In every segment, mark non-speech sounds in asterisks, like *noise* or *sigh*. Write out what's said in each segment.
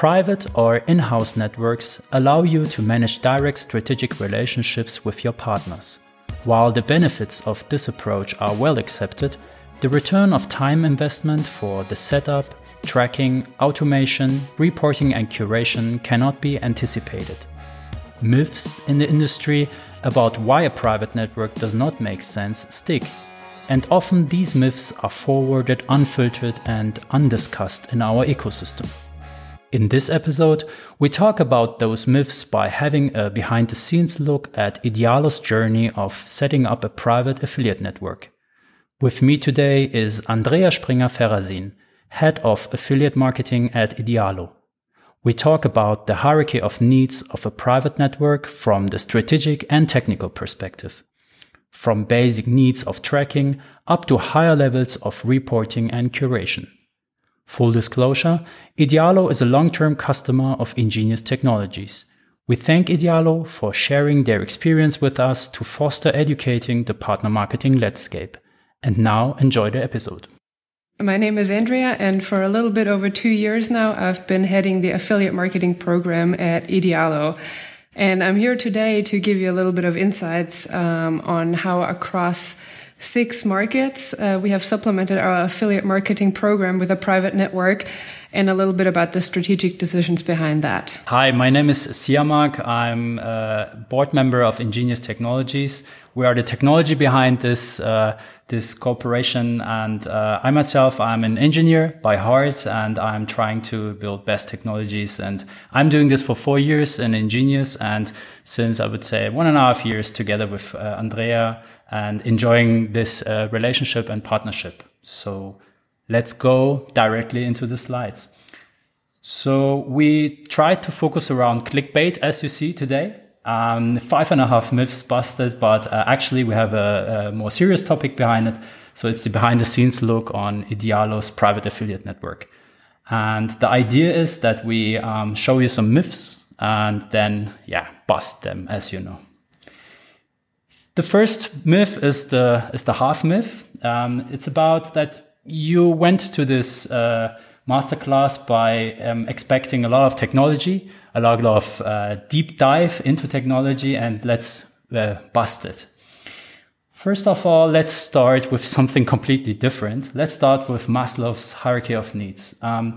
Private or in house networks allow you to manage direct strategic relationships with your partners. While the benefits of this approach are well accepted, the return of time investment for the setup, tracking, automation, reporting, and curation cannot be anticipated. Myths in the industry about why a private network does not make sense stick, and often these myths are forwarded unfiltered and undiscussed in our ecosystem. In this episode, we talk about those myths by having a behind the scenes look at Idealo's journey of setting up a private affiliate network. With me today is Andrea Springer Ferrazin, head of affiliate marketing at Idealo. We talk about the hierarchy of needs of a private network from the strategic and technical perspective, from basic needs of tracking up to higher levels of reporting and curation. Full disclosure, Idealo is a long-term customer of Ingenious Technologies. We thank Idealo for sharing their experience with us to foster educating the partner marketing landscape. And now enjoy the episode. My name is Andrea, and for a little bit over two years now, I've been heading the affiliate marketing program at Idealo. And I'm here today to give you a little bit of insights um, on how across six markets. Uh, we have supplemented our affiliate marketing program with a private network and a little bit about the strategic decisions behind that. Hi, my name is Siamak. I'm a board member of Ingenious Technologies. We are the technology behind this uh, this corporation, and uh, I myself I'm an engineer by heart, and I'm trying to build best technologies. And I'm doing this for four years in Ingenious, and since I would say one and a half years together with uh, Andrea and enjoying this uh, relationship and partnership. So let's go directly into the slides. So we tried to focus around clickbait as you see today. Um, five and a half myths busted, but uh, actually we have a, a, more serious topic behind it. So it's the behind the scenes look on Idealo's private affiliate network. And the idea is that we um, show you some myths and then, yeah, bust them as you know. The first myth is the is the half myth. Um, it's about that you went to this uh, masterclass by um, expecting a lot of technology, a lot of uh, deep dive into technology, and let's uh, bust it. First of all, let's start with *laughs* something completely different. Let's start with Maslow's hierarchy of needs. Um,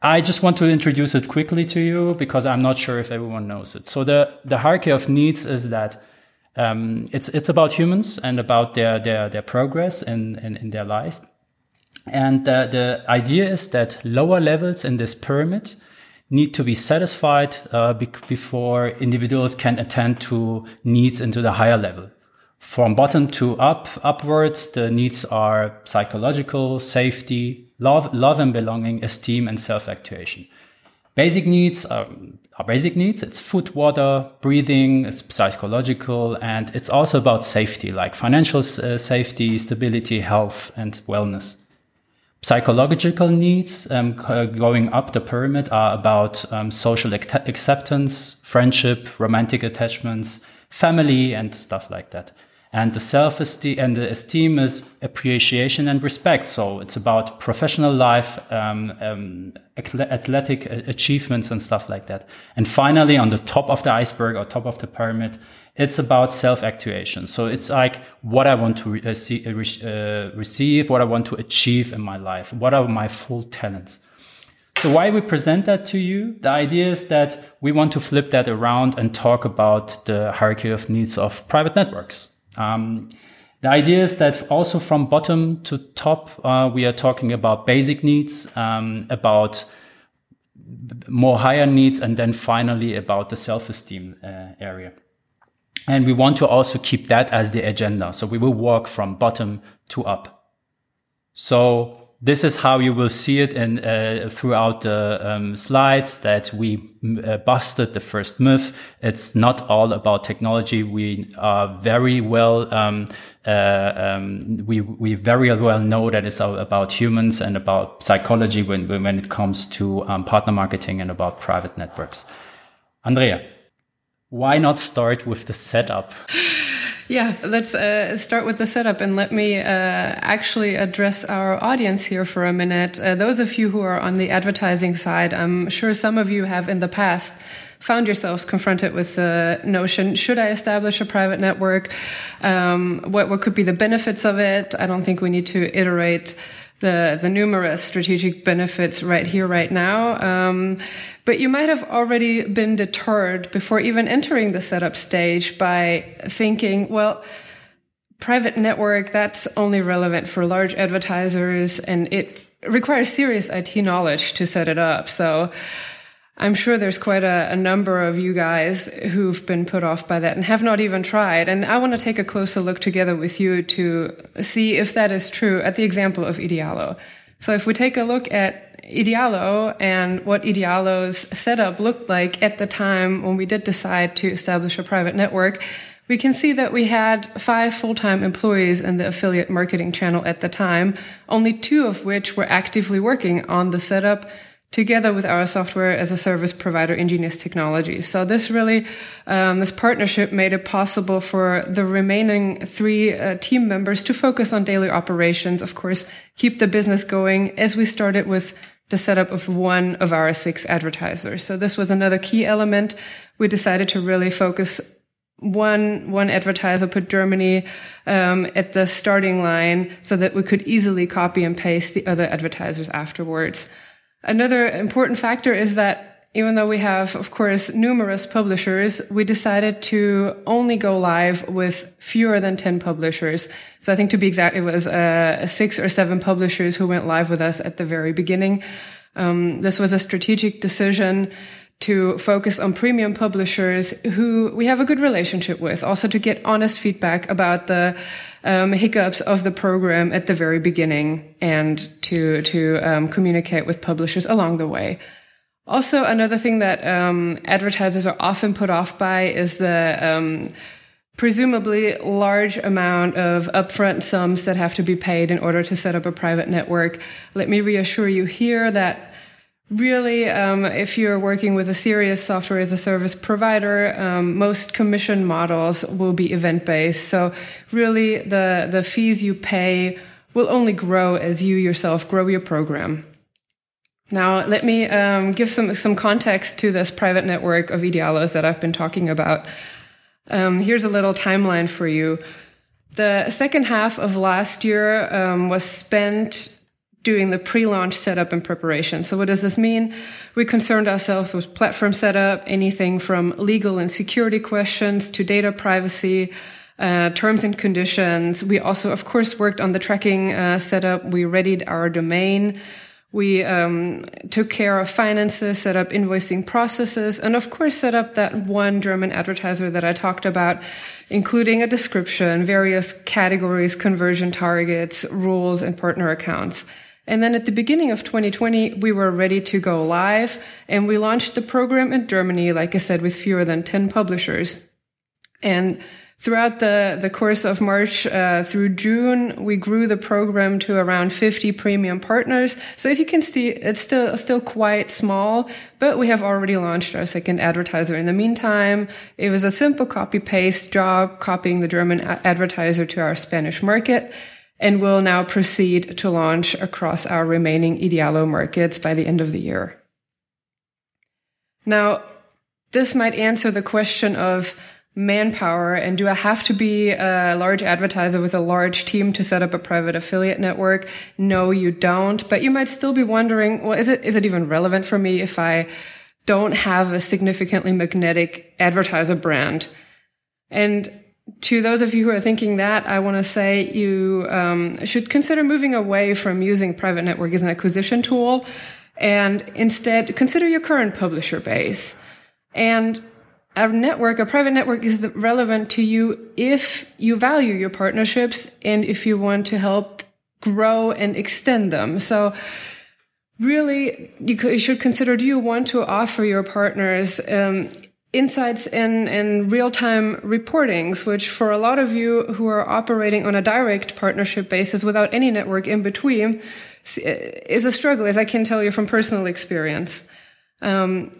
I just want to introduce it quickly to you because I'm not sure if everyone knows it. So the, the hierarchy of needs is that um, it's it's about humans and about their their their progress in in, in their life. And uh, the idea is that lower levels in this pyramid need to be satisfied uh, be before individuals can attend to needs into the higher level. From bottom to up, upwards, the needs are psychological, safety, love, love and belonging, esteem, and self-actuation. Basic needs are, are basic needs. It's food, water, breathing, it's psychological, and it's also about safety, like financial uh, safety, stability, health, and wellness. Psychological needs um, going up the pyramid are about um, social acceptance, friendship, romantic attachments, family, and stuff like that. And the self esteem and the esteem is appreciation and respect. So it's about professional life, um, um, athletic achievements and stuff like that. And finally, on the top of the iceberg or top of the pyramid, it's about self actuation. So it's like what I want to re- uh, see, uh, uh, receive, what I want to achieve in my life, what are my full talents. So why we present that to you? The idea is that we want to flip that around and talk about the hierarchy of needs of private networks. Um, the idea is that also from bottom to top, uh, we are talking about basic needs, um, about more higher needs, and then finally about the self-esteem uh, area. And we want to also keep that as the agenda. So we will work from bottom to up. So this is how you will see it in uh, throughout the um, slides that we uh, busted the first myth. It's not all about technology. We are very well, um, uh, um, we we very well know that it's all about humans and about psychology when when it comes to um, partner marketing and about private networks. Andrea, why not start with the setup? *sighs* Yeah, let's uh, start with the setup and let me uh, actually address our audience here for a minute. Uh, those of you who are on the advertising side, I'm sure some of you have in the past found yourselves confronted with the notion should I establish a private network? Um, what, what could be the benefits of it? I don't think we need to iterate the, the numerous strategic benefits right here, right now. Um, but you might have already been deterred before even entering the setup stage by thinking, well, private network, that's only relevant for large advertisers and it requires serious IT knowledge to set it up. So, I'm sure there's quite a, a, number of you guys who've been put off by that and have not even tried. And I want to take a closer look together with you to see if that is true at the example of Idealo. So if we take a look at Idealo and what Idealo's setup looked like at the time when we did decide to establish a private network, we can see that we had five full-time employees in the affiliate marketing channel at the time, only two of which were actively working on the setup together with our software as a service provider, Ingenious Technology. So this really, um, this partnership made it possible for the remaining three uh, team members to focus on daily operations. Of course, keep the business going as we started with the setup of one of our six advertisers. So this was another key element. We decided to really focus one one advertiser put Germany um, at the starting line so that we could easily copy and paste the other advertisers afterwards. Another important factor is that even though we have, of course, numerous publishers, we decided to only go live with fewer than 10 publishers. So I think to be exact, it was uh, six or seven publishers who went live with us at the very beginning. Um, this was a strategic decision to focus on premium publishers who we have a good relationship with, also to get honest feedback about the um, hiccups of the program at the very beginning and to to um, communicate with publishers along the way. Also, another thing that um, advertisers are often put off by is the um, presumably large amount of upfront sums that have to be paid in order to set up a private network. Let me reassure you here that Really, um, if you're working with a serious software as a service provider, um, most commission models will be event based. So, really, the the fees you pay will only grow as you yourself grow your program. Now, let me um, give some some context to this private network of Idealo's that I've been talking about. Um, here's a little timeline for you. The second half of last year um, was spent doing the pre-launch setup and preparation. So what does this mean? We concerned ourselves with platform setup, anything from legal and security questions to data privacy, uh, terms and conditions. We also, of course, worked on the tracking uh, setup. We readied our domain. We um, took care of finances, set up invoicing processes, and of course, set up that one German advertiser that I talked about, including a description, various categories, conversion targets, rules, and partner accounts. And then at the beginning of 2020, we were ready to go live and we launched the program in Germany, like I said, with fewer than 10 publishers. And throughout the, the course of March uh, through June, we grew the program to around 50 premium partners. So as you can see, it's still, still quite small, but we have already launched our second advertiser. In the meantime, it was a simple copy paste job, copying the German advertiser to our Spanish market and will now proceed to launch across our remaining Idealo markets by the end of the year. Now, this might answer the question of manpower and do I have to be a large advertiser with a large team to set up a private affiliate network? No, you don't. But you might still be wondering, well, is it, is it even relevant for me if I don't have a significantly magnetic advertiser brand? And to those of you who are thinking that, I want to say you um, should consider moving away from using private network as an acquisition tool and instead consider your current publisher base. And a network, a private network is relevant to you if you value your partnerships and if you want to help grow and extend them. So really, you, should consider, do you want to offer your partners um, insights in, and real-time reportings, which for a lot of you who are operating on a direct partnership basis without any network in between is a struggle, as I can tell you from personal experience. Um,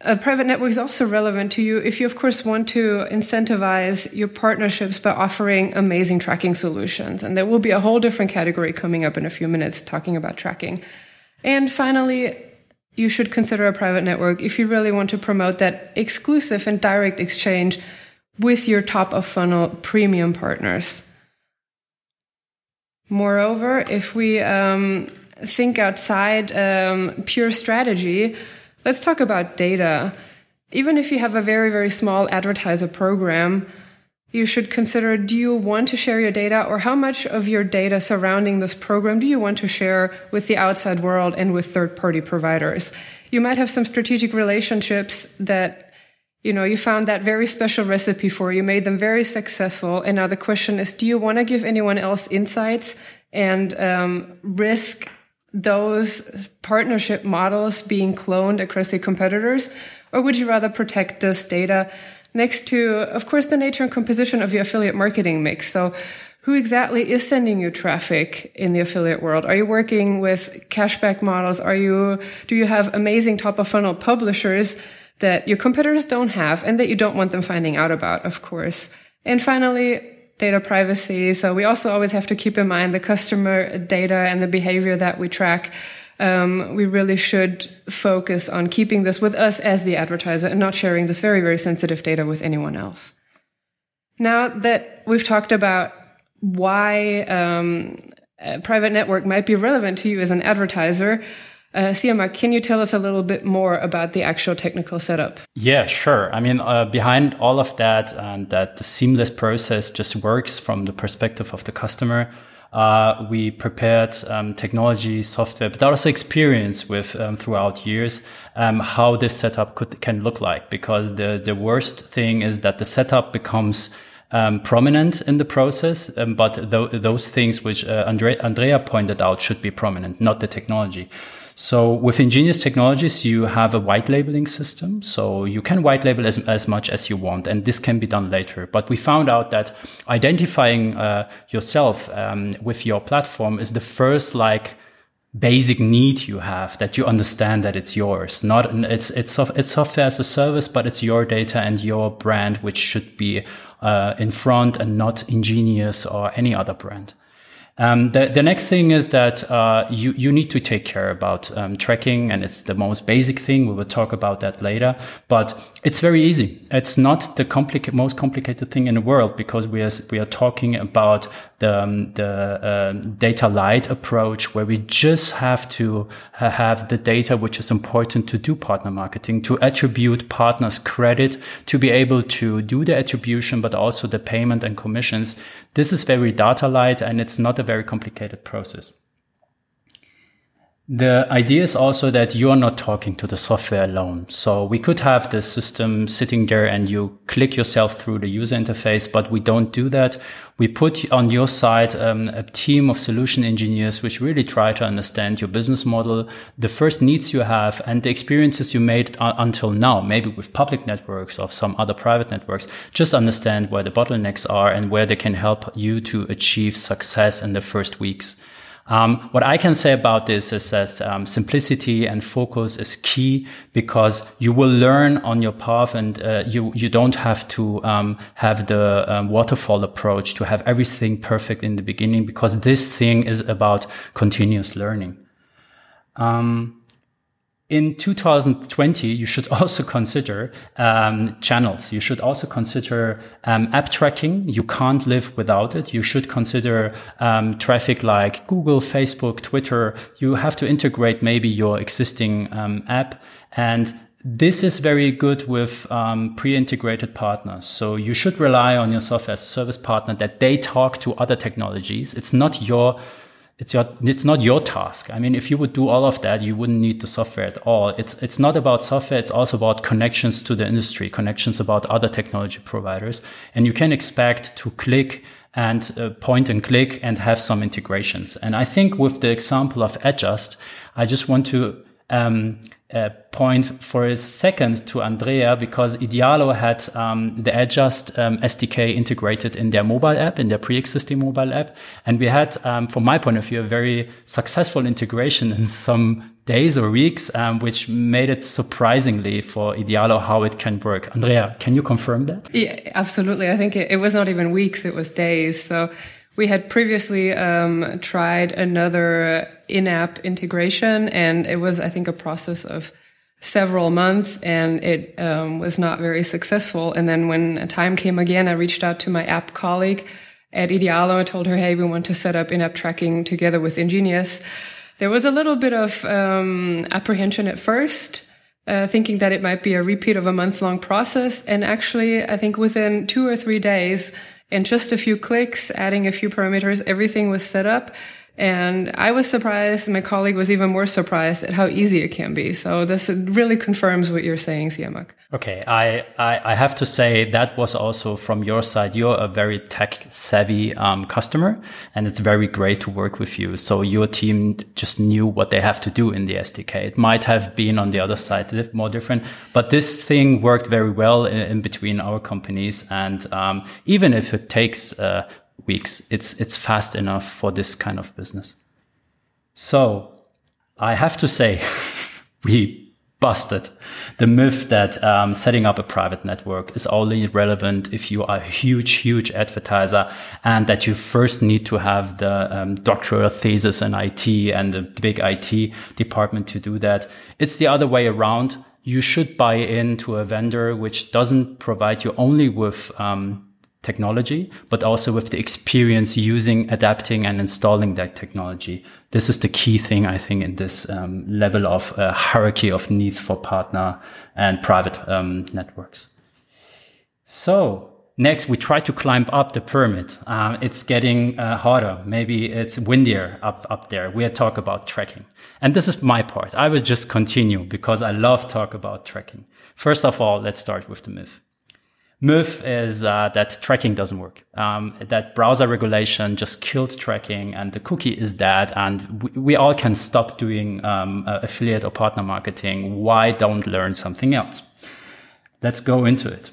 a private network is also relevant to you if you, of course, want to incentivize your partnerships by offering amazing tracking solutions. And there will be a whole different category coming up in a few minutes talking about tracking. And finally, you should consider a private network if you really want to promote that exclusive and direct exchange with your top of funnel premium partners. Moreover, if we um, think outside um, pure strategy, let's talk about data. Even if you have a very, very small advertiser program, you should consider do you want to share your data or how much of your data surrounding this program do you want to share with the outside world and with third party providers? You might have some strategic relationships that you know, you found that very special recipe for you, made them very successful. And now the question is, do you want to give anyone else insights and um, risk those partnership models being cloned across your competitors? Or would you rather protect this data next to, of course, the nature and composition of your affiliate marketing mix? So who exactly is sending you traffic in the affiliate world? Are you working with cashback models? Are you, do you have amazing top of funnel publishers that your competitors don't have and that you don't want them finding out about, of course? And finally, data privacy. So we also always have to keep in mind the customer data and the behavior that we track. Um, we really should focus on keeping this with us as the advertiser and not sharing this very, very sensitive data with anyone else. Now that we've talked about why um, a private network might be relevant to you as an advertiser, uh, can you tell us a little bit more about the actual technical setup? Yeah, sure. I mean, uh, behind all of that, and that the seamless process just works from the perspective of the customer. Uh, we prepared um, technology, software, but also experience with um, throughout years um, how this setup could can look like. Because the the worst thing is that the setup becomes um, prominent in the process, um, but th those things which uh, Andre Andrea pointed out should be prominent, not the technology. So with Ingenious Technologies, you have a white labeling system. So you can white label as, as much as you want, and this can be done later. But we found out that identifying uh, yourself um, with your platform is the first like basic need you have that you understand that it's yours. Not it's it's it's software as a service, but it's your data and your brand which should be uh, in front and not ingenious or any other brand. Um, the, the next thing is that uh, you, you need to take care about um, tracking, and it's the most basic thing. We will talk about that later, but it's very easy. It's not the complica- most complicated thing in the world because we are, we are talking about the, um, the uh, data light approach where we just have to have the data which is important to do partner marketing, to attribute partners credit, to be able to do the attribution, but also the payment and commissions. This is very data light and it's not a very complicated process. The idea is also that you're not talking to the software alone. So we could have the system sitting there and you click yourself through the user interface, but we don't do that. We put on your side um, a team of solution engineers which really try to understand your business model, the first needs you have, and the experiences you made until now, maybe with public networks or some other private networks. Just understand where the bottlenecks are and where they can help you to achieve success in the first weeks. Um, what I can say about this is that um, simplicity and focus is key because you will learn on your path, and uh, you you don't have to um, have the um, waterfall approach to have everything perfect in the beginning because this thing is about continuous learning. Um, in 2020, you should *laughs* also consider um, channels. You should also consider um, app tracking. You can't live without it. You should consider um, traffic like Google, Facebook, Twitter. You have to integrate maybe your existing um, app. And this is very good with um, pre-integrated partners. So you should rely on your software as a service partner that they talk to other technologies. It's not your it's your it's not your task. I mean, if you would do all of that, you wouldn't need the software at all. It's it's not about software. It's also about connections to the industry, connections about other technology providers, and you can expect to click and uh, point and click and have some integrations. And I think with the example of Adjust, I just want to um, point for a second to Andrea because Idealo had um, the Adjust um, SDK integrated in their mobile app, in their pre-existing mobile app, and we had, um, from my point of view, a very successful integration in some days or weeks, um, which made it surprisingly for Idealo how it can work. Andrea, can you confirm that? Yeah, absolutely. I think it, it was not even weeks; it was days. So. We had previously um, tried another in-app integration, and it was, I think, a process of several months, and it um, was not very successful. And then when a time came again, I reached out to my app colleague at Idealo. I told her, "Hey, we want to set up in-app tracking together with Ingenious." There was a little bit of um, apprehension at first. Uh, thinking that it might be a repeat of a month long process. And actually, I think within two or three days, in just a few clicks, adding a few parameters, everything was set up. And I was surprised. My colleague was even more surprised at how easy it can be. So this really confirms what you're saying, Siamak. Okay. I, I, I, have to say that was also from your side. You're a very tech savvy um, customer and it's very great to work with you. So your team just knew what they have to do in the SDK. It might have been on the other side more different, but this thing worked very well in, in between our companies. And um, even if it takes uh, weeks. It's, it's fast enough for this kind of business. So I have to say, *laughs* we busted the myth that um, setting up a private network is only relevant if you are a huge, huge advertiser and that you first need to have the um, doctoral thesis in IT and the big IT department to do that. It's the other way around. You should buy into a vendor which doesn't provide you only with um, technology, but also with the experience using, adapting and installing that technology. This is the key thing, I think, in this um, level of uh, hierarchy of needs for partner and private um, networks. So next, we try to climb up the pyramid. Uh, it's getting uh, harder. Maybe it's windier up, up there. We talk about tracking. And this is my part. I will just continue because I love talk about tracking. First of all, let's start with the myth myth is uh, that tracking doesn't work. Um, that browser regulation just killed tracking, and the cookie is dead, and we, we all can stop doing um, uh, affiliate or partner marketing. Why don't learn something else? Let's go into it.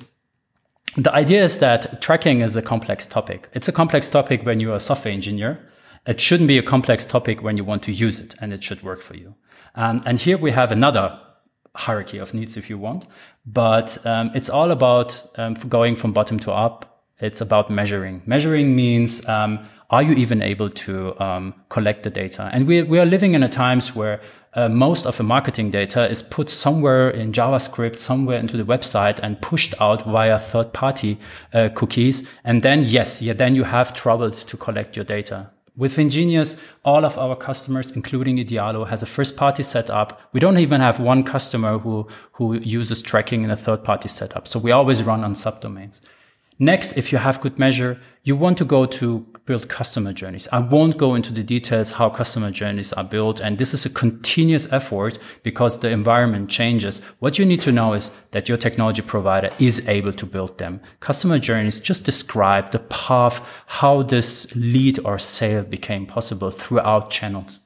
The idea is that tracking is a complex topic. It's a complex topic when you're a software engineer. It shouldn't be a complex topic when you want to use it, and it should work for you. Um, and here we have another hierarchy of needs if you want. But um, it's all about um, going from bottom to up. It's about measuring. Measuring means um, are you even able to um, collect the data? And we, we are living in a times where uh, most of the marketing data is put somewhere in JavaScript, somewhere into the website and pushed out via third party uh, cookies. And then, yes, yeah, then you have troubles to collect your data. With Ingenious, all of our customers, including Idealo, has a first party setup. We don't even have one customer who, who uses tracking in a third party setup. So we always run on subdomains. Next, if you have good measure, you want to go to build customer journeys. I won't go into the details how customer journeys are built. And this is a continuous effort because the environment changes. What you need to know is that your technology provider is able to build them. Customer journeys just describe the path, how this lead or sale became possible throughout channels.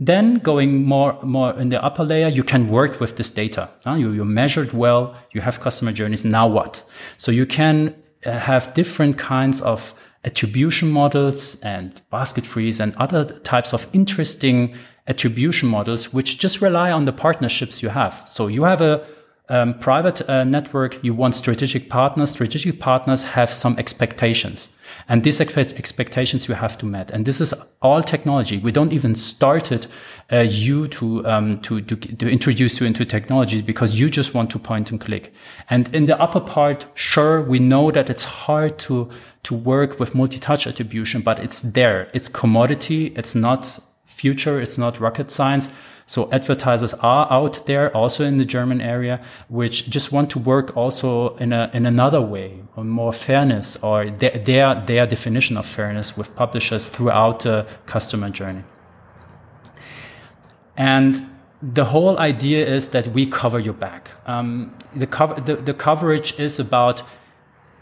Then going more, more in the upper layer, you can work with this data. You, you measured well. You have customer journeys. Now what? So you can have different kinds of attribution models and basket freeze and other types of interesting attribution models, which just rely on the partnerships you have. So you have a um, private uh, network, you want strategic partners. Strategic partners have some expectations. And these expectations you have to meet. And this is all technology. We don't even started uh, you to, um, to, to, to introduce you into technology because you just want to point and click. And in the upper part, sure, we know that it's hard to, to work with multi-touch attribution, but it's there. It's commodity. It's not future. It's not rocket science. So advertisers are out there also in the German area, which just want to work also in a, in another way on more fairness or their, their, their definition of fairness with publishers throughout the customer journey. And the whole idea is that we cover your back. Um, the, cover, the, the coverage is about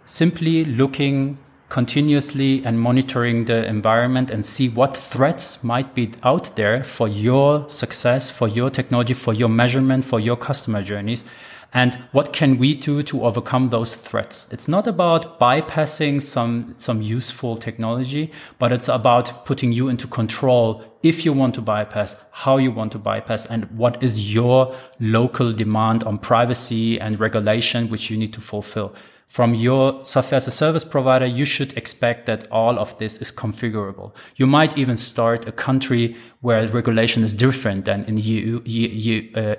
simply looking continuously and monitoring the environment and see what threats might be out there for your success, for your technology, for your measurement, for your customer journeys. And what can we do to overcome those threats? It's not about bypassing some, some useful technology, but it's about putting you into control if you want to bypass, how you want to bypass, and what is your local demand on privacy and regulation, which you need to fulfill from your software as a service provider, you should expect that all of this is configurable. You might even start a country where regulation is different than in EU, EU, uh,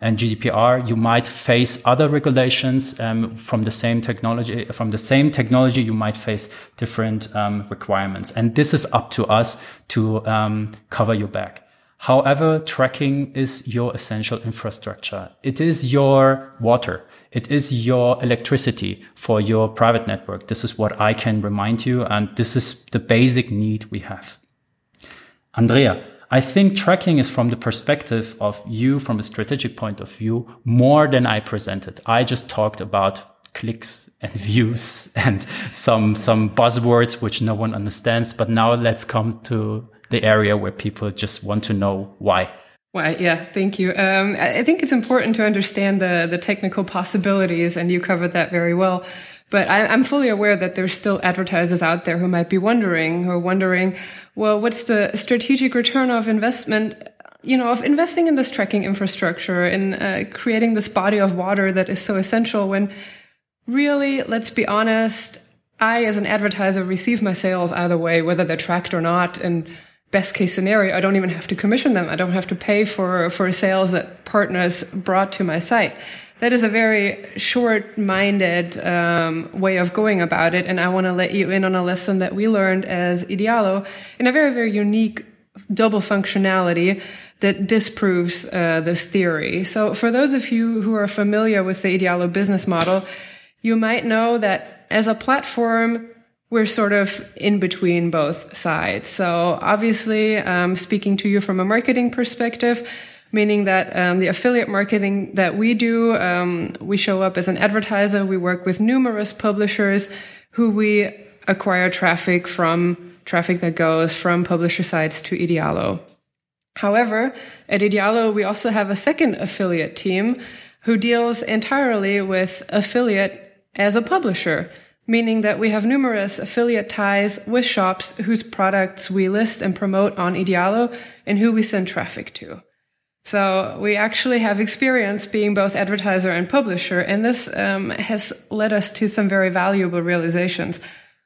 and GDPR. You might face other regulations um, from the same technology. From the same technology, you might face different um, requirements, and this is up to us to um, cover your back. However, tracking is your essential infrastructure. It is your water. It is your electricity for your private network. This is what I can remind you. And this is the basic need we have. Andrea, I think tracking is from the perspective of you from a strategic point of view more than I presented. I just talked about clicks and *laughs* views and some, some buzzwords which no one understands. But now let's come to the area where people just want to know why. Well, yeah, thank you. Um, I think it's important to understand the the technical possibilities, and you covered that very well. But I, am fully aware that there's still advertisers out there who might be wondering, who are wondering, well, what's the strategic return of investment? You know, of investing in this tracking infrastructure and uh, creating this body of water that is so essential. When really, let's be honest, I, as an advertiser, receive my sales either way, whether they're tracked or not, and best case scenario, I don't even have to commission them. I don't have to pay for, for sales that partners brought to my site. That is a very short-minded um, way of going about it, and I want to let you in on a lesson that we learned as Idealo in a very, very unique double functionality that disproves uh, this theory. So, for those of you who are familiar with the Idealo business model, you might know that as a platform, we're sort of in between both sides. So obviously, um, speaking to you from a marketing perspective, meaning that um, the affiliate marketing that we do, um, we show up as an advertiser. We work with numerous publishers who we acquire traffic from, traffic that goes from publisher sites to Idealo. However, at Idealo, we also have a second affiliate team who deals entirely with affiliate as a publisher meaning that we have numerous affiliate ties with shops whose products we list and promote on Idealo and who we send traffic to. So we actually have experience being both advertiser and publisher, and this um, has led us to some very valuable realizations.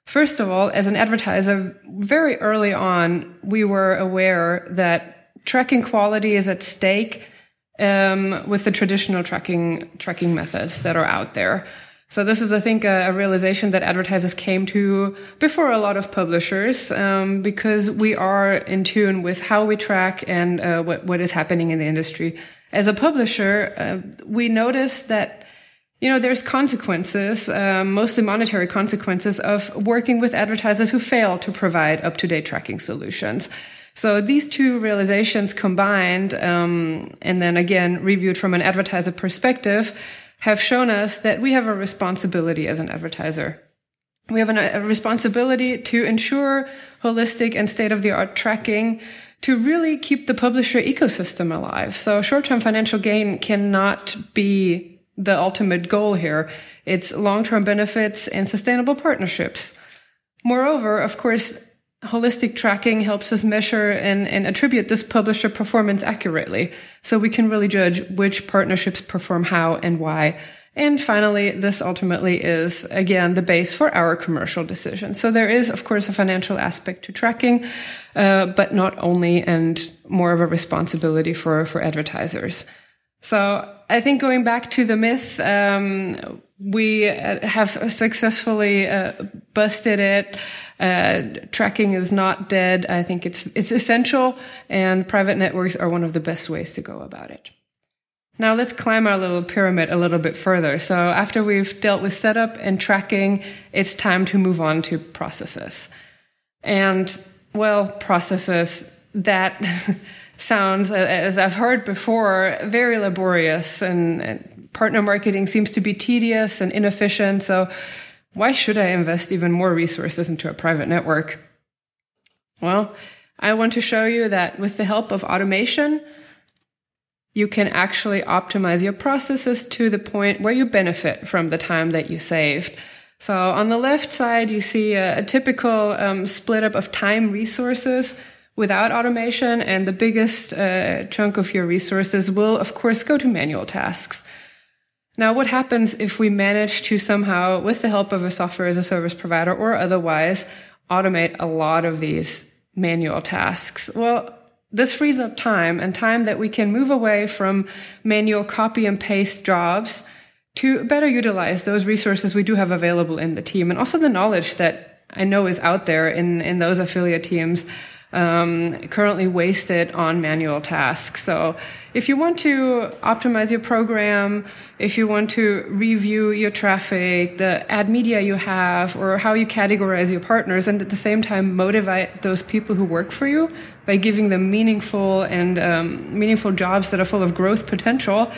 First of all, as an advertiser, very early on, we were aware that tracking quality is at stake um, with the traditional tracking tracking methods that are out there. So this is, I think, a, a, realization that advertisers came to before a lot of publishers, um, because we are in tune with how we track and uh, what what is happening in the industry. As a publisher, uh, we notice that you know there's consequences, um, mostly monetary consequences, of working with advertisers who fail to provide up to date tracking solutions. So these two realizations combined, um, and then again reviewed from an advertiser perspective have shown us that we have a responsibility as an advertiser. We have a responsibility to ensure holistic and state of the art tracking to really keep the publisher ecosystem alive. So short term financial gain cannot be the ultimate goal here. It's long term benefits and sustainable partnerships. Moreover, of course, holistic tracking helps us measure and, and attribute this publisher performance accurately. So we can really judge which partnerships perform how and why. And finally, this ultimately is again the base for our commercial decision. So there is, of course, a financial aspect to tracking, uh, but not only, and more of a responsibility for for advertisers. So I think going back to the myth, um, we uh, have successfully uh, busted it. Uh, tracking is not dead. I think it's it's essential, and private networks are one of the best ways to go about it. Now let's climb our little pyramid a little bit further. So after we've dealt with setup and tracking, it's time to move on to processes. And well, processes that *laughs* sounds, as I've heard before, very laborious and, and partner marketing seems to be tedious and inefficient. So why should I invest even more resources into a private network? Well, I want to show you that with the help of automation, you can actually optimize your processes to the point where you benefit from the time that you saved. So on the left side, you see a, a typical um, split up of time resources without automation, and the biggest uh, chunk of your resources will, of course, go to manual tasks. Now, what happens if we manage to somehow, with the help of a software as a service provider or otherwise, automate a lot of these manual tasks? Well, this frees up time and time that we can move away from manual copy and paste jobs to better utilize those resources we do have available in the team and also the knowledge that I know is out there in, in those affiliate teams um, currently wasted on manual tasks. So if you want to optimize your program, if you want to review your traffic, the ad media you have, or how you categorize your partners, and at the same time motivate those people who work for you by giving them meaningful and um, meaningful jobs that are full of growth potential,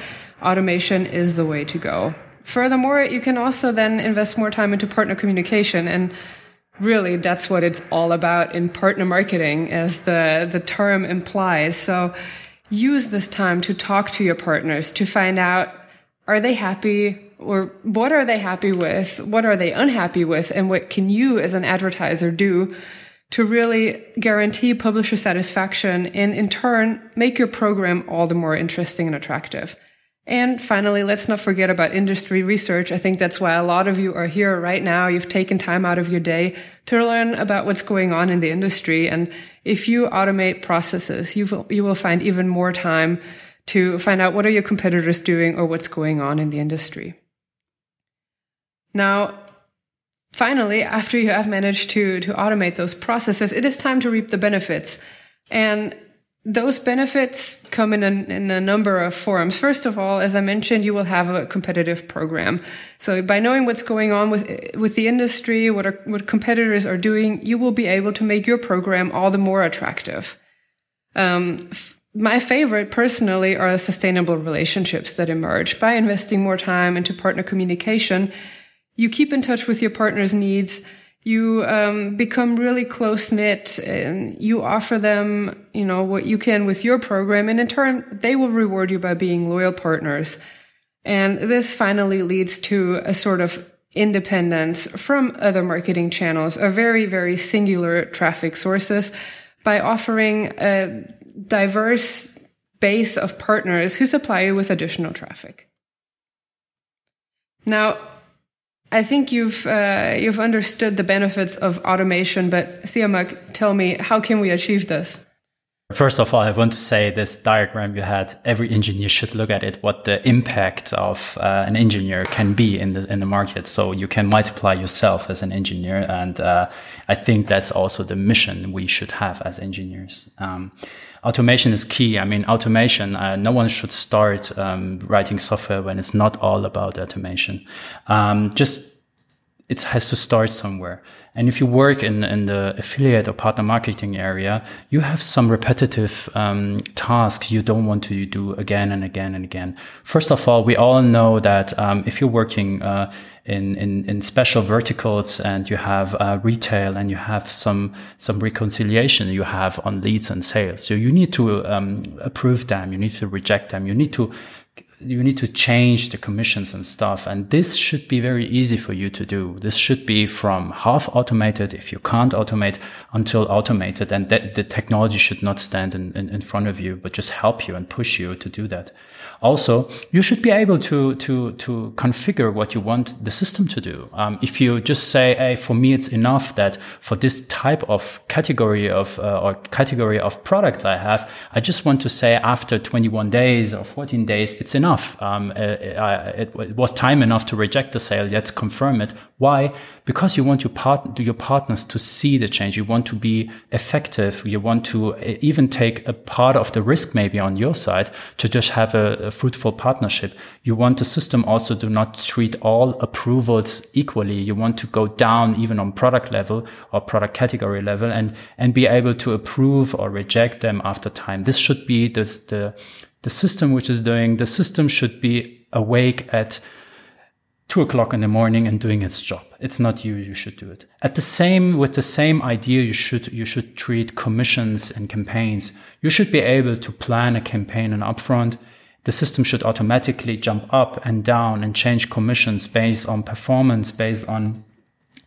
automation is the way to go. Furthermore, you can also then invest more time into partner communication and really that's what it's all about in partner marketing as the the term implies. So use this time to talk to your partners to find out are they happy or what are they happy with? What are they unhappy with? And what can you as an advertiser do to really guarantee publisher satisfaction and in turn make your program all the more interesting and attractive and finally, let's not forget about industry research. I think that's why a lot of you are here right now. You've taken time out of your day to learn about what's going on in the industry. And if you automate processes, you will, you will find even more time to find out what are your competitors doing or what's going on in the industry. Now, finally, after you have managed to, to automate those processes, it is time to reap the benefits. And those benefits come in a, in a number of forms. First of all, as I mentioned, you will have a competitive program. So by knowing what's going on with with the industry, what are, what competitors are doing, you will be able to make your program all the more attractive. Um, my favorite personally are the sustainable relationships that emerge by investing more time into partner communication. You keep in touch with your partner's needs you um, become really close knit and you offer them, you know, what you can with your program. And in turn, they will reward you by being loyal partners. And this finally leads to a sort of independence from other marketing channels, a very, very singular traffic sources by offering a diverse base of partners who supply you with additional traffic. Now, I think you've uh, you've understood the benefits of automation, but Siamak, tell me, how can we achieve this? First of all, I want to say this diagram you had, every engineer should look at it, what the impact of uh, an engineer can be in the, in the market. So you can multiply yourself as an engineer. And uh, I think that's also the mission we should have as engineers. Um, automation is key. I mean, automation, uh, no one should start um, writing software when it's not all about automation. Um, just it has to start somewhere. And if you work in, in the affiliate or partner marketing area, you have some repetitive um, tasks you don't want to do again and again and again. First of all, we all know that um, if you're working uh, in, in, in special verticals and you have uh, retail and you have some some reconciliation you have on leads and sales, so you need to um, approve them, you need to reject them, you need to you need to change the commissions and stuff. And this should be very easy for you to do. This should be from half automated, if you can't automate, until automated. And that the technology should not stand in, in, in front of you, but just help you and push you to do that. Also, you should be able to, to, to configure what you want the system to do. Um, if you just say, hey, for me, it's enough that for this type of category of, uh, or category of products I have, I just want to say after 21 days or 14 days, it's enough. Um, it, uh, it, it was time enough to reject the sale. Let's confirm it. Why? Because you want your part, your partners to see the change. You want to be effective. You want to uh, even take a part of the risk maybe on your side to just have a, a fruitful partnership. You want the system also to not treat all approvals equally. You want to go down even on product level or product category level and, and be able to approve or reject them after time. This should be the, the, the system which is doing, the system should be awake at two o'clock in the morning and doing its job. it's not you. You should do it. At the same, with the same idea, you should, you should treat commissions and campaigns. You should be able to plan a campaign and upfront. The system should automatically jump up and down and change commissions based on performance, based on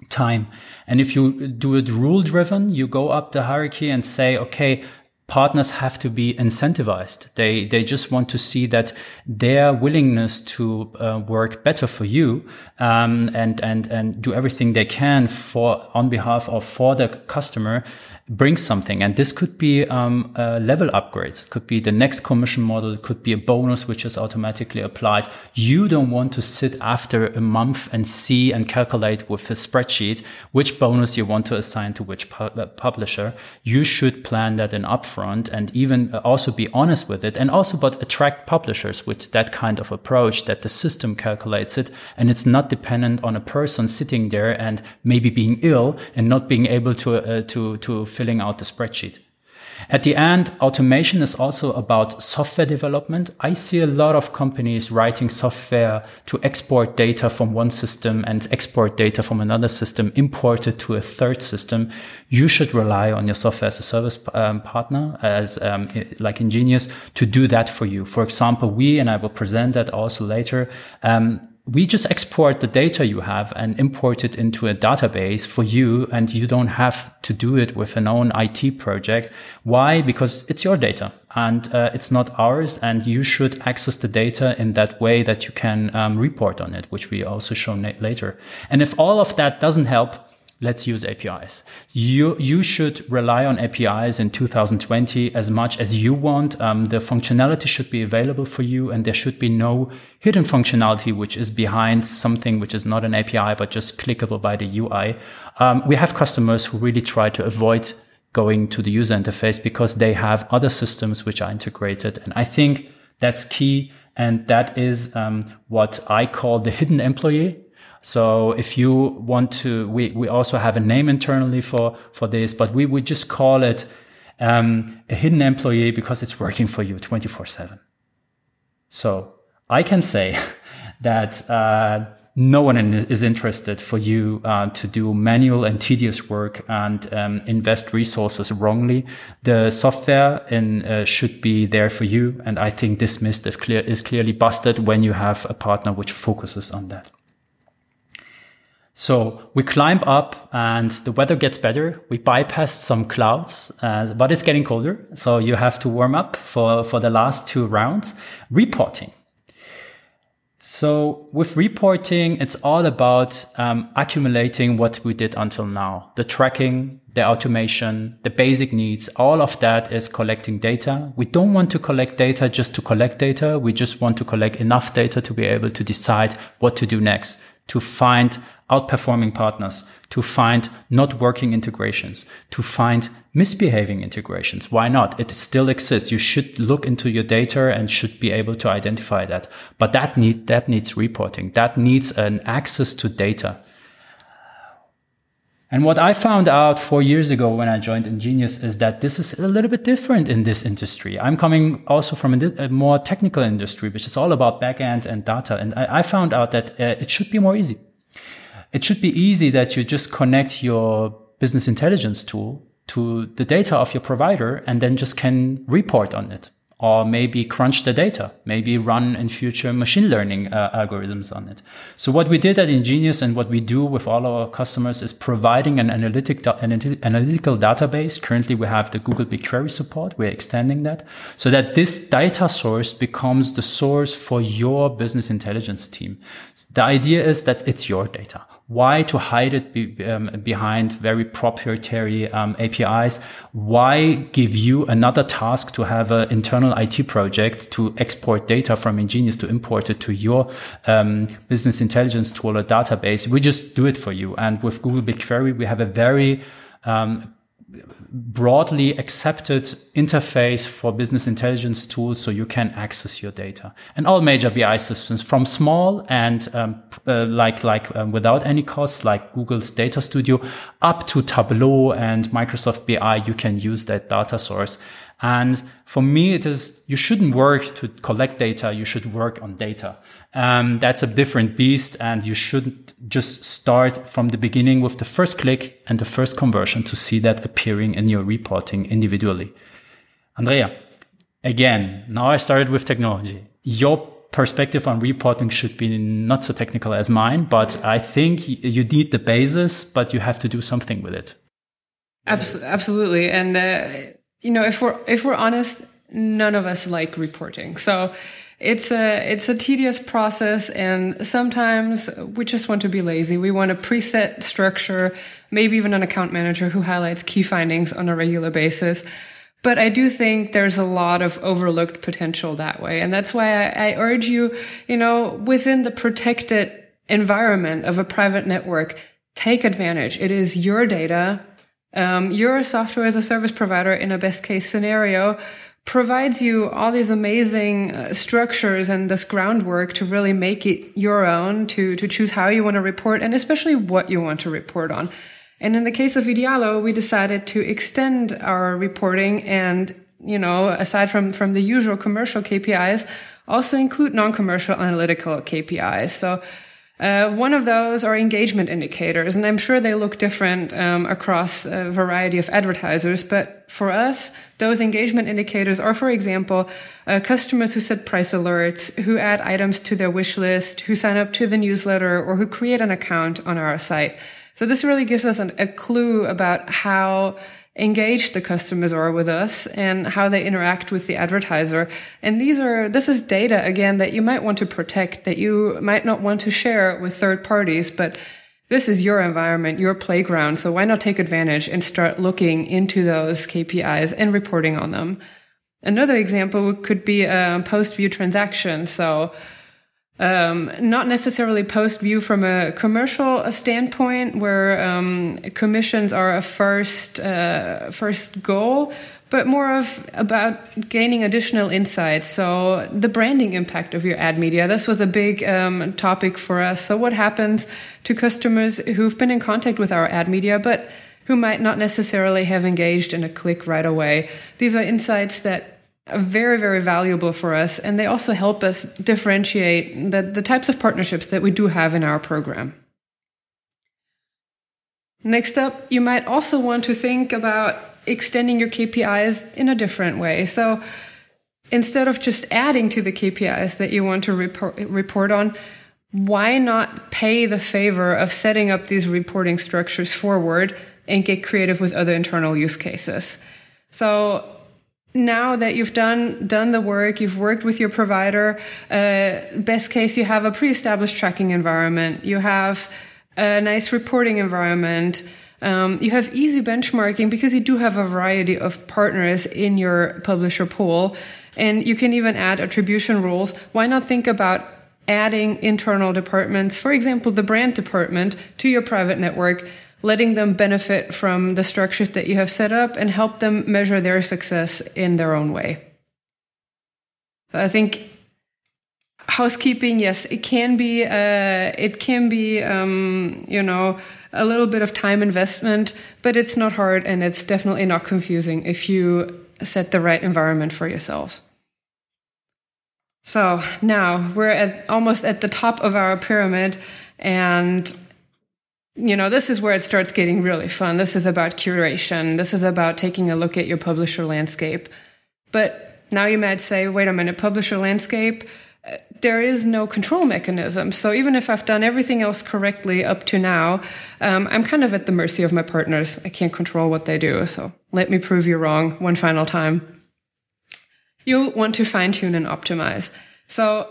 time. And if you do it rule driven, you go up the hierarchy and say, okay, partners have to be incentivized. They they just want to see that their willingness to uh, work better for you um, and and and do everything they can for on behalf of for the customer brings something. And this could be um, uh, level upgrades. It could be the next commission model. It could be a bonus which is automatically applied. You don't want to sit after a month and see and calculate with a spreadsheet which bonus you want to assign to which pu- uh, publisher. You should plan that in upfront and even uh, also be honest with it and also but attract publishers with that kind of approach that the system calculates it and it's not dependent on a person sitting there and maybe being ill and not being able to uh, to to filling out the spreadsheet. At the end, automation is also about software development. I see a lot of companies writing software to export data from one system and export data from another system, import it to a third system. You should rely on your software as a service um, partner, as um, like Ingenious, to do that for you. For example, we, and I will present that also later, um, we just export the data you have and import it into a database for you and you don't have to do it with an own IT project. Why? Because it's your data and uh, it's not ours and you should access the data in that way that you can um, report on it, which we also show later. And if all of that doesn't help, let's use APIs. You, you should rely on APIs in 2020 as much as you want. Um, the functionality should be available for you and there should be no hidden functionality which is behind something which is not an API, but just clickable by the UI. Um, we have customers who really try to avoid going to the user interface because they have other systems which are integrated. And I think that's key. And that is um, what I call the hidden employee so if you want to, we, we also have a name internally for, for this, but we would just call it um, a hidden employee because it's working for you 24 seven. So I can say *laughs* that, uh, no one is interested for you uh, to do manual and tedious work and um, invest resources wrongly. The software in, uh, should be there for you, and I think this myth is, clear, is clearly busted when you have a partner which focuses on that. So we climb up and the weather gets better. We bypass some clouds, uh, but it's getting colder. So you have to warm up for, for the last two rounds. Reporting. So with reporting, it's all about um, accumulating what we did until now. The tracking, the automation, the basic needs, all of that is collecting data. We don't want to collect data just to collect data. We just want to collect enough data to be able to decide what to do next, to find outperforming partners, to find not working integrations, to find misbehaving integrations. Why not? It still exists. You should look into your data and should be able to identify that. But that need, that needs reporting. That needs an access to data. And what I found out four years ago when I joined Ingenious is that this is a little bit different in this industry. I'm coming also from a, a more technical industry, which is all about backend and data. And I, I found out that uh, it should be more easy it should be easy that you just connect your business intelligence tool to the data of your provider and then just can report on it or maybe crunch the data, maybe run in future machine learning uh, algorithms on it. So what we did at Ingenious and what we do with all our customers is providing an analytic an analytical database. Currently, we have the Google BigQuery support. We're extending that so that this data source becomes the source for your business intelligence team. The idea is that it's your data why to hide it be, um, behind very proprietary um, APIs? Why give you another task to have an internal IT project to export data from Ingenious to import it to your um, business intelligence tool or database? We just do it for you. And with Google BigQuery, we have a very um, broadly accepted interface for business intelligence tools so you can access your data. And all major bi systems from small and um, uh, like like um, without any cost like google's data studio up to tableau and microsoft bi you can use that data source And for me, it is, you shouldn't work to collect data. You should work on data. Um, that's a different beast and you shouldn't just start from the beginning with the first click and the first conversion to see that appearing in your reporting individually. Andrea, again, now I started with technology. Your perspective on reporting should be not so technical as mine, but I think you need the basis, but you have to do something with it. Absolutely. And, uh, you know, if we're, if we're honest, none of us like reporting. So it's a, it's a tedious process. And sometimes we just want to be lazy. We want a preset structure, maybe even an account manager who highlights key findings on a regular basis. But I do think there's a lot of overlooked potential that way. And that's why I, I urge you, you know, within the protected environment of a private network, take advantage. It is your data. Um, your software as a service provider in a best case scenario provides you all these amazing uh, structures and this groundwork to really make it your own, to, to choose how you want to report and especially what you want to report on. And in the case of Idealo, we decided to extend our reporting and, you know, aside from, from the usual commercial KPIs, also include non-commercial analytical KPIs. So, uh, one of those are engagement indicators, and I'm sure they look different um, across a variety of advertisers. But for us, those engagement indicators are, for example, uh, customers who set price alerts, who add items to their wish list, who sign up to the newsletter, or who create an account on our site. So this really gives us an, a clue about how engaged the customers are with us and how they interact with the advertiser. And these are, this is data again that you might want to protect, that you might not want to share with third parties, but this is your environment, your playground. So why not take advantage and start looking into those KPIs and reporting on them? Another example could be a post view transaction. So um, not necessarily post view from a commercial standpoint, where um, commissions are a first uh, first goal, but more of about gaining additional insights. So the branding impact of your ad media. This was a big um, topic for us. So what happens to customers who've been in contact with our ad media, but who might not necessarily have engaged in a click right away? These are insights that very, very valuable for us. And they also help us differentiate the, the types of partnerships that we do have in our program. Next up, you might also want to think about extending your KPIs in a different way. So instead of just adding to the KPIs that you want to report, report on, why not pay the favor of setting up these reporting structures forward and get creative with other internal use cases? So now that you've done done the work, you've worked with your provider. Uh, best case, you have a pre-established tracking environment. You have a nice reporting environment. Um, you have easy benchmarking because you do have a variety of partners in your publisher pool, and you can even add attribution rules. Why not think about adding internal departments, for example, the brand department, to your private network? Letting them benefit from the structures that you have set up and help them measure their success in their own way. So I think housekeeping, yes, it can be, uh, it can be, um, you know, a little bit of time investment, but it's not hard and it's definitely not confusing if you set the right environment for yourselves. So now we're at almost at the top of our pyramid and you know, this is where it starts getting really fun. This is about curation. This is about taking a look at your publisher landscape. But now you might say, wait a minute, publisher landscape, uh, there is no control mechanism. So even if I've done everything else correctly up to now, um, I'm kind of at the mercy of my partners. I can't control what they do. So let me prove you wrong one final time. You want to fine tune and optimize. So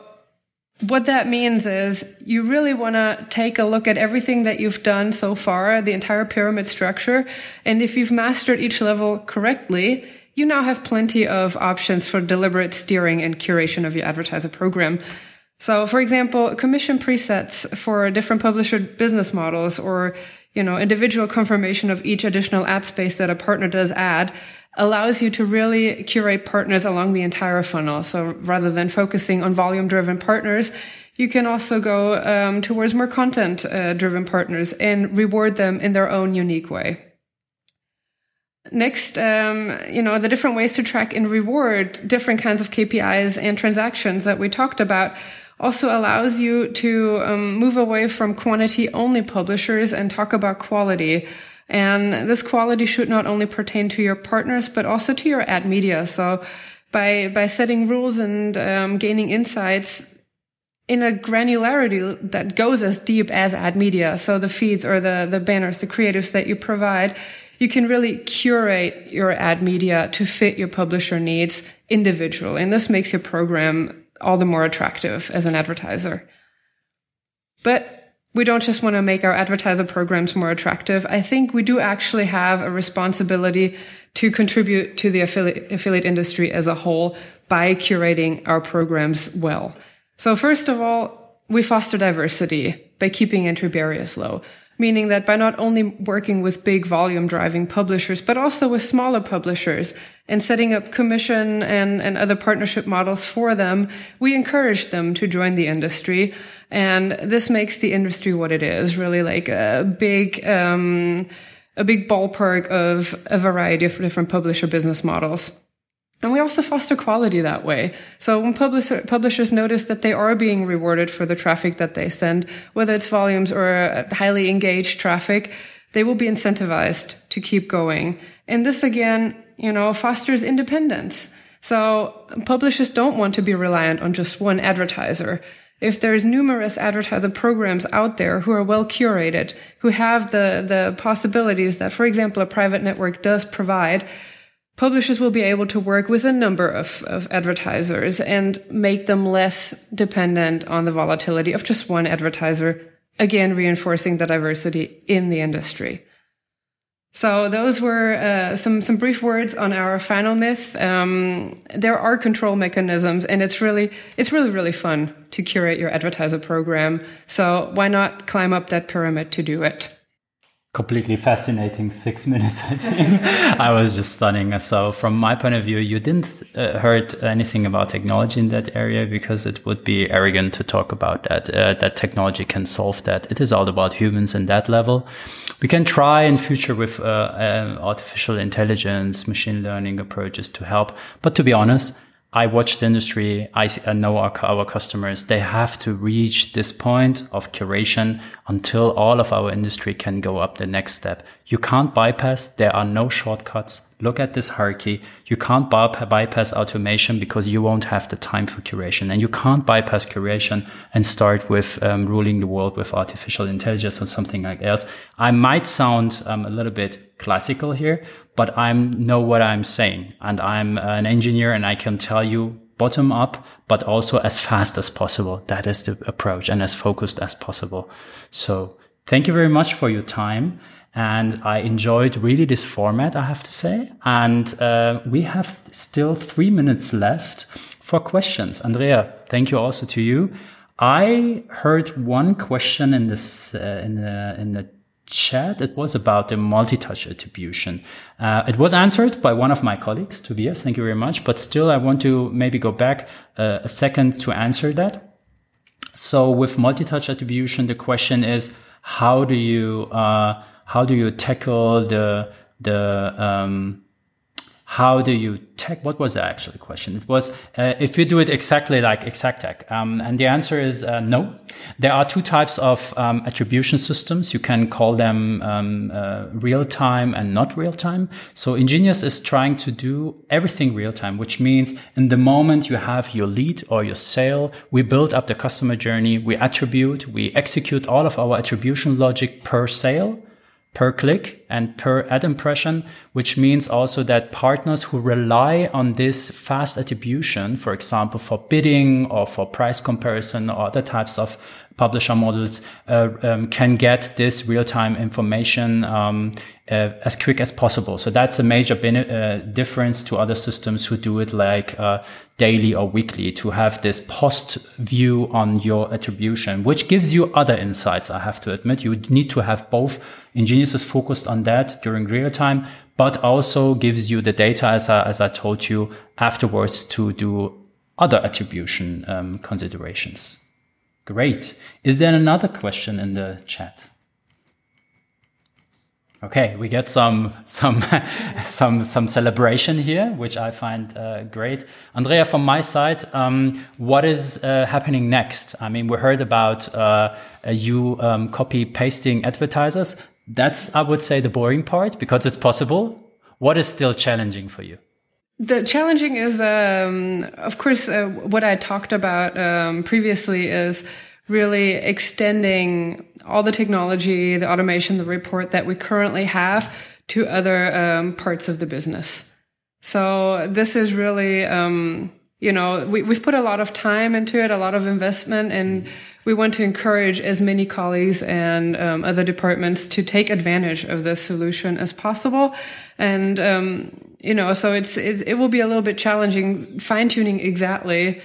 what that means is you really want to take a look at everything that you've done so far, the entire pyramid structure. And if you've mastered each level correctly, you now have plenty of options for deliberate steering and curation of your advertiser program. So, for example, commission presets for different publisher business models or, you know, individual confirmation of each additional ad space that a partner does add allows you to really curate partners along the entire funnel. So rather than focusing on volume driven partners, you can also go um, towards more content uh, driven partners and reward them in their own unique way. Next, um, you know, the different ways to track and reward different kinds of KPIs and transactions that we talked about also allows you to um, move away from quantity only publishers and talk about quality. And this quality should not only pertain to your partners, but also to your ad media. So by, by setting rules and um, gaining insights, in a granularity that goes as deep as ad media. So the feeds or the, the banners, the creatives that you provide, you can really curate your ad media to fit your publisher needs individually. And this makes your program all the more attractive as an advertiser. But we don't just want to make our advertiser programs more attractive. I think we do actually have a responsibility to contribute to the affiliate, affiliate industry as a whole by curating our programs well. So first of all, we foster diversity by keeping entry barriers low meaning that by not only working with big volume driving publishers, but also with smaller publishers and setting up commission and, and other partnership models for them, we encourage them to join the industry. And this makes the industry what it is, really like a big, um, a big ballpark of a variety of different publisher business models. And we also foster quality that way. So when publisher, publishers notice that they are being rewarded for the traffic that they send, whether it's volumes or uh, highly engaged traffic, they will be incentivized to keep going. And this again, you know, fosters independence. So publishers don't want to be reliant on just one advertiser. If there's numerous advertiser programs out there who are well curated, who have the, the possibilities that, for example, a private network does provide, publishers will be able to work with a number of, of advertisers and make them less dependent on the volatility of just one advertiser, again, reinforcing the diversity in the industry. So those were uh, some some brief words on our final myth. Um, there are control mechanisms, and it's really it's really really fun to curate your advertiser program. So why not climb up that pyramid to do it? Completely fascinating six *laughs* minutes. I think I was just stunning. So from my point of view, you didn't uh, heard anything about technology in that area because it would be arrogant to talk about that. Uh, that technology can solve that. It is all about humans in that level. We can try in future with uh, uh artificial intelligence, machine learning approaches to help. But to be honest, I watch the industry. I, know our, our customers. They have to reach this point of curation until all of our industry can go up the next step. You can't bypass. There are no shortcuts. Look at this hierarchy. You can't bypass automation because you won't have the time for curation and you can't bypass curation and start with um, ruling the world with artificial intelligence or something like that. I might sound um, a little bit classical here, but I know what I'm saying and I'm an engineer and I can tell you bottom up, but also as fast as possible. That is the approach and as focused as possible. So thank you very much for your time. And I enjoyed really this format, I have to say. And uh, we have still three minutes left for questions. Andrea, thank you also to you. I heard one question in this uh, in the in the chat. It was about the multi-touch attribution. Uh, it was answered by one of my colleagues, Tobias. Thank you very much. But still, I want to maybe go back uh, a second to answer that. So with multi-touch attribution, the question is, how do you, uh, how do you tackle the, the, um, how do you tech? What was the actual question? It was uh, if you do it exactly like Exactag, um, and the answer is uh, no. There are two types of um, attribution systems. You can call them um, uh, real time and not real time. So Ingenious is trying to do everything real time, which means in the moment you have your lead or your sale, we build up the customer journey, we attribute, we execute all of our attribution logic per sale per click and per ad impression, which means also that partners who rely on this fast attribution, for example, for bidding or for price comparison or other types of publisher models, uh, um, can get this real-time information um, uh, as quick as possible. So that's a major uh, difference to other systems who do it like uh, daily or weekly to have this post view on your attribution, which gives you other insights. I have to admit, you need to have both. Ingenious is focused on that during real time, but also gives you the data, as I, as I told you afterwards, to do other attribution um, considerations. Great. Is there another question in the chat? Okay, we get some some *laughs* some some celebration here, which I find uh, great. Andrea, from my side, um, what is uh, happening next? I mean, we heard about uh, you um, copy pasting advertisers. That's I would say the boring part because it's possible. What is still challenging for you? The challenging is, um, of course, uh, what I talked about um, previously is really extending all the technology, the automation, the report that we currently have to other um, parts of the business. So this is really, um, you know, we, have put a lot of time into it, a lot of investment, and we want to encourage as many colleagues and um, other departments to take advantage of this solution as possible. And, um, you know, so it's, it, it will be a little bit challenging fine tuning exactly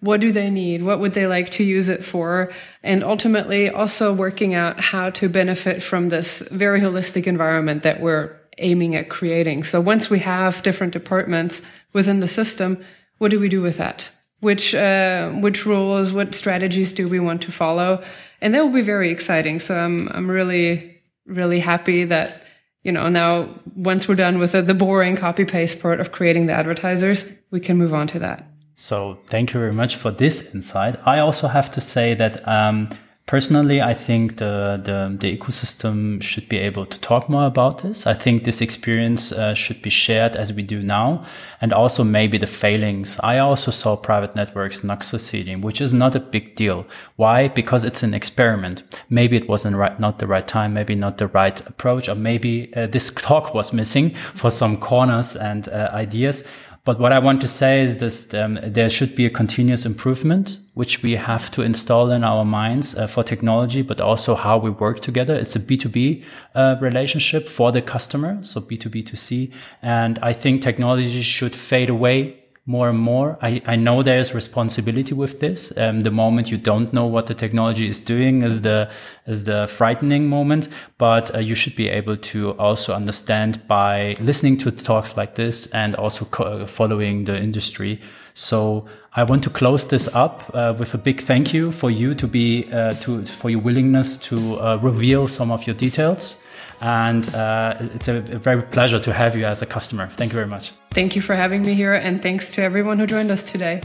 what do they need? What would they like to use it for? And ultimately also working out how to benefit from this very holistic environment that we're aiming at creating. So once we have different departments within the system, what do we do with that? Which, uh, which rules, what strategies do we want to follow? And that will be very exciting. So I'm, I'm really, really happy that, you know, now once we're done with the, the boring copy paste part of creating the advertisers, we can move on to that. So thank you very much for this insight. I also have to say that um, personally, I think the, the, the ecosystem should be able to talk more about this. I think this experience uh, should be shared as we do now, and also maybe the failings. I also saw private networks not succeeding, which is not a big deal. Why? Because it's an experiment. Maybe it wasn't right, not the right time, maybe not the right approach, or maybe uh, this *laughs* talk was missing for some corners and uh, ideas. But what I want to say is this, um, there should be a continuous improvement, which we have to install in our minds uh, for technology, but also how we work together. It's a B2B uh, relationship for the customer. So B2B2C. And I think technology should fade away more and more. I, I know there's responsibility with this. Um, the moment you don't know what the technology is doing is the is the frightening moment. But uh, you should be able to also understand by listening to talks like this and also co- following the industry. So I want to close this up uh, with a big thank you for you to be uh, to for your willingness to uh, reveal some of your details. And uh, it's a, a very pleasure to have you as a customer. Thank you very much. Thank you for having me here, and thanks to everyone who joined us today.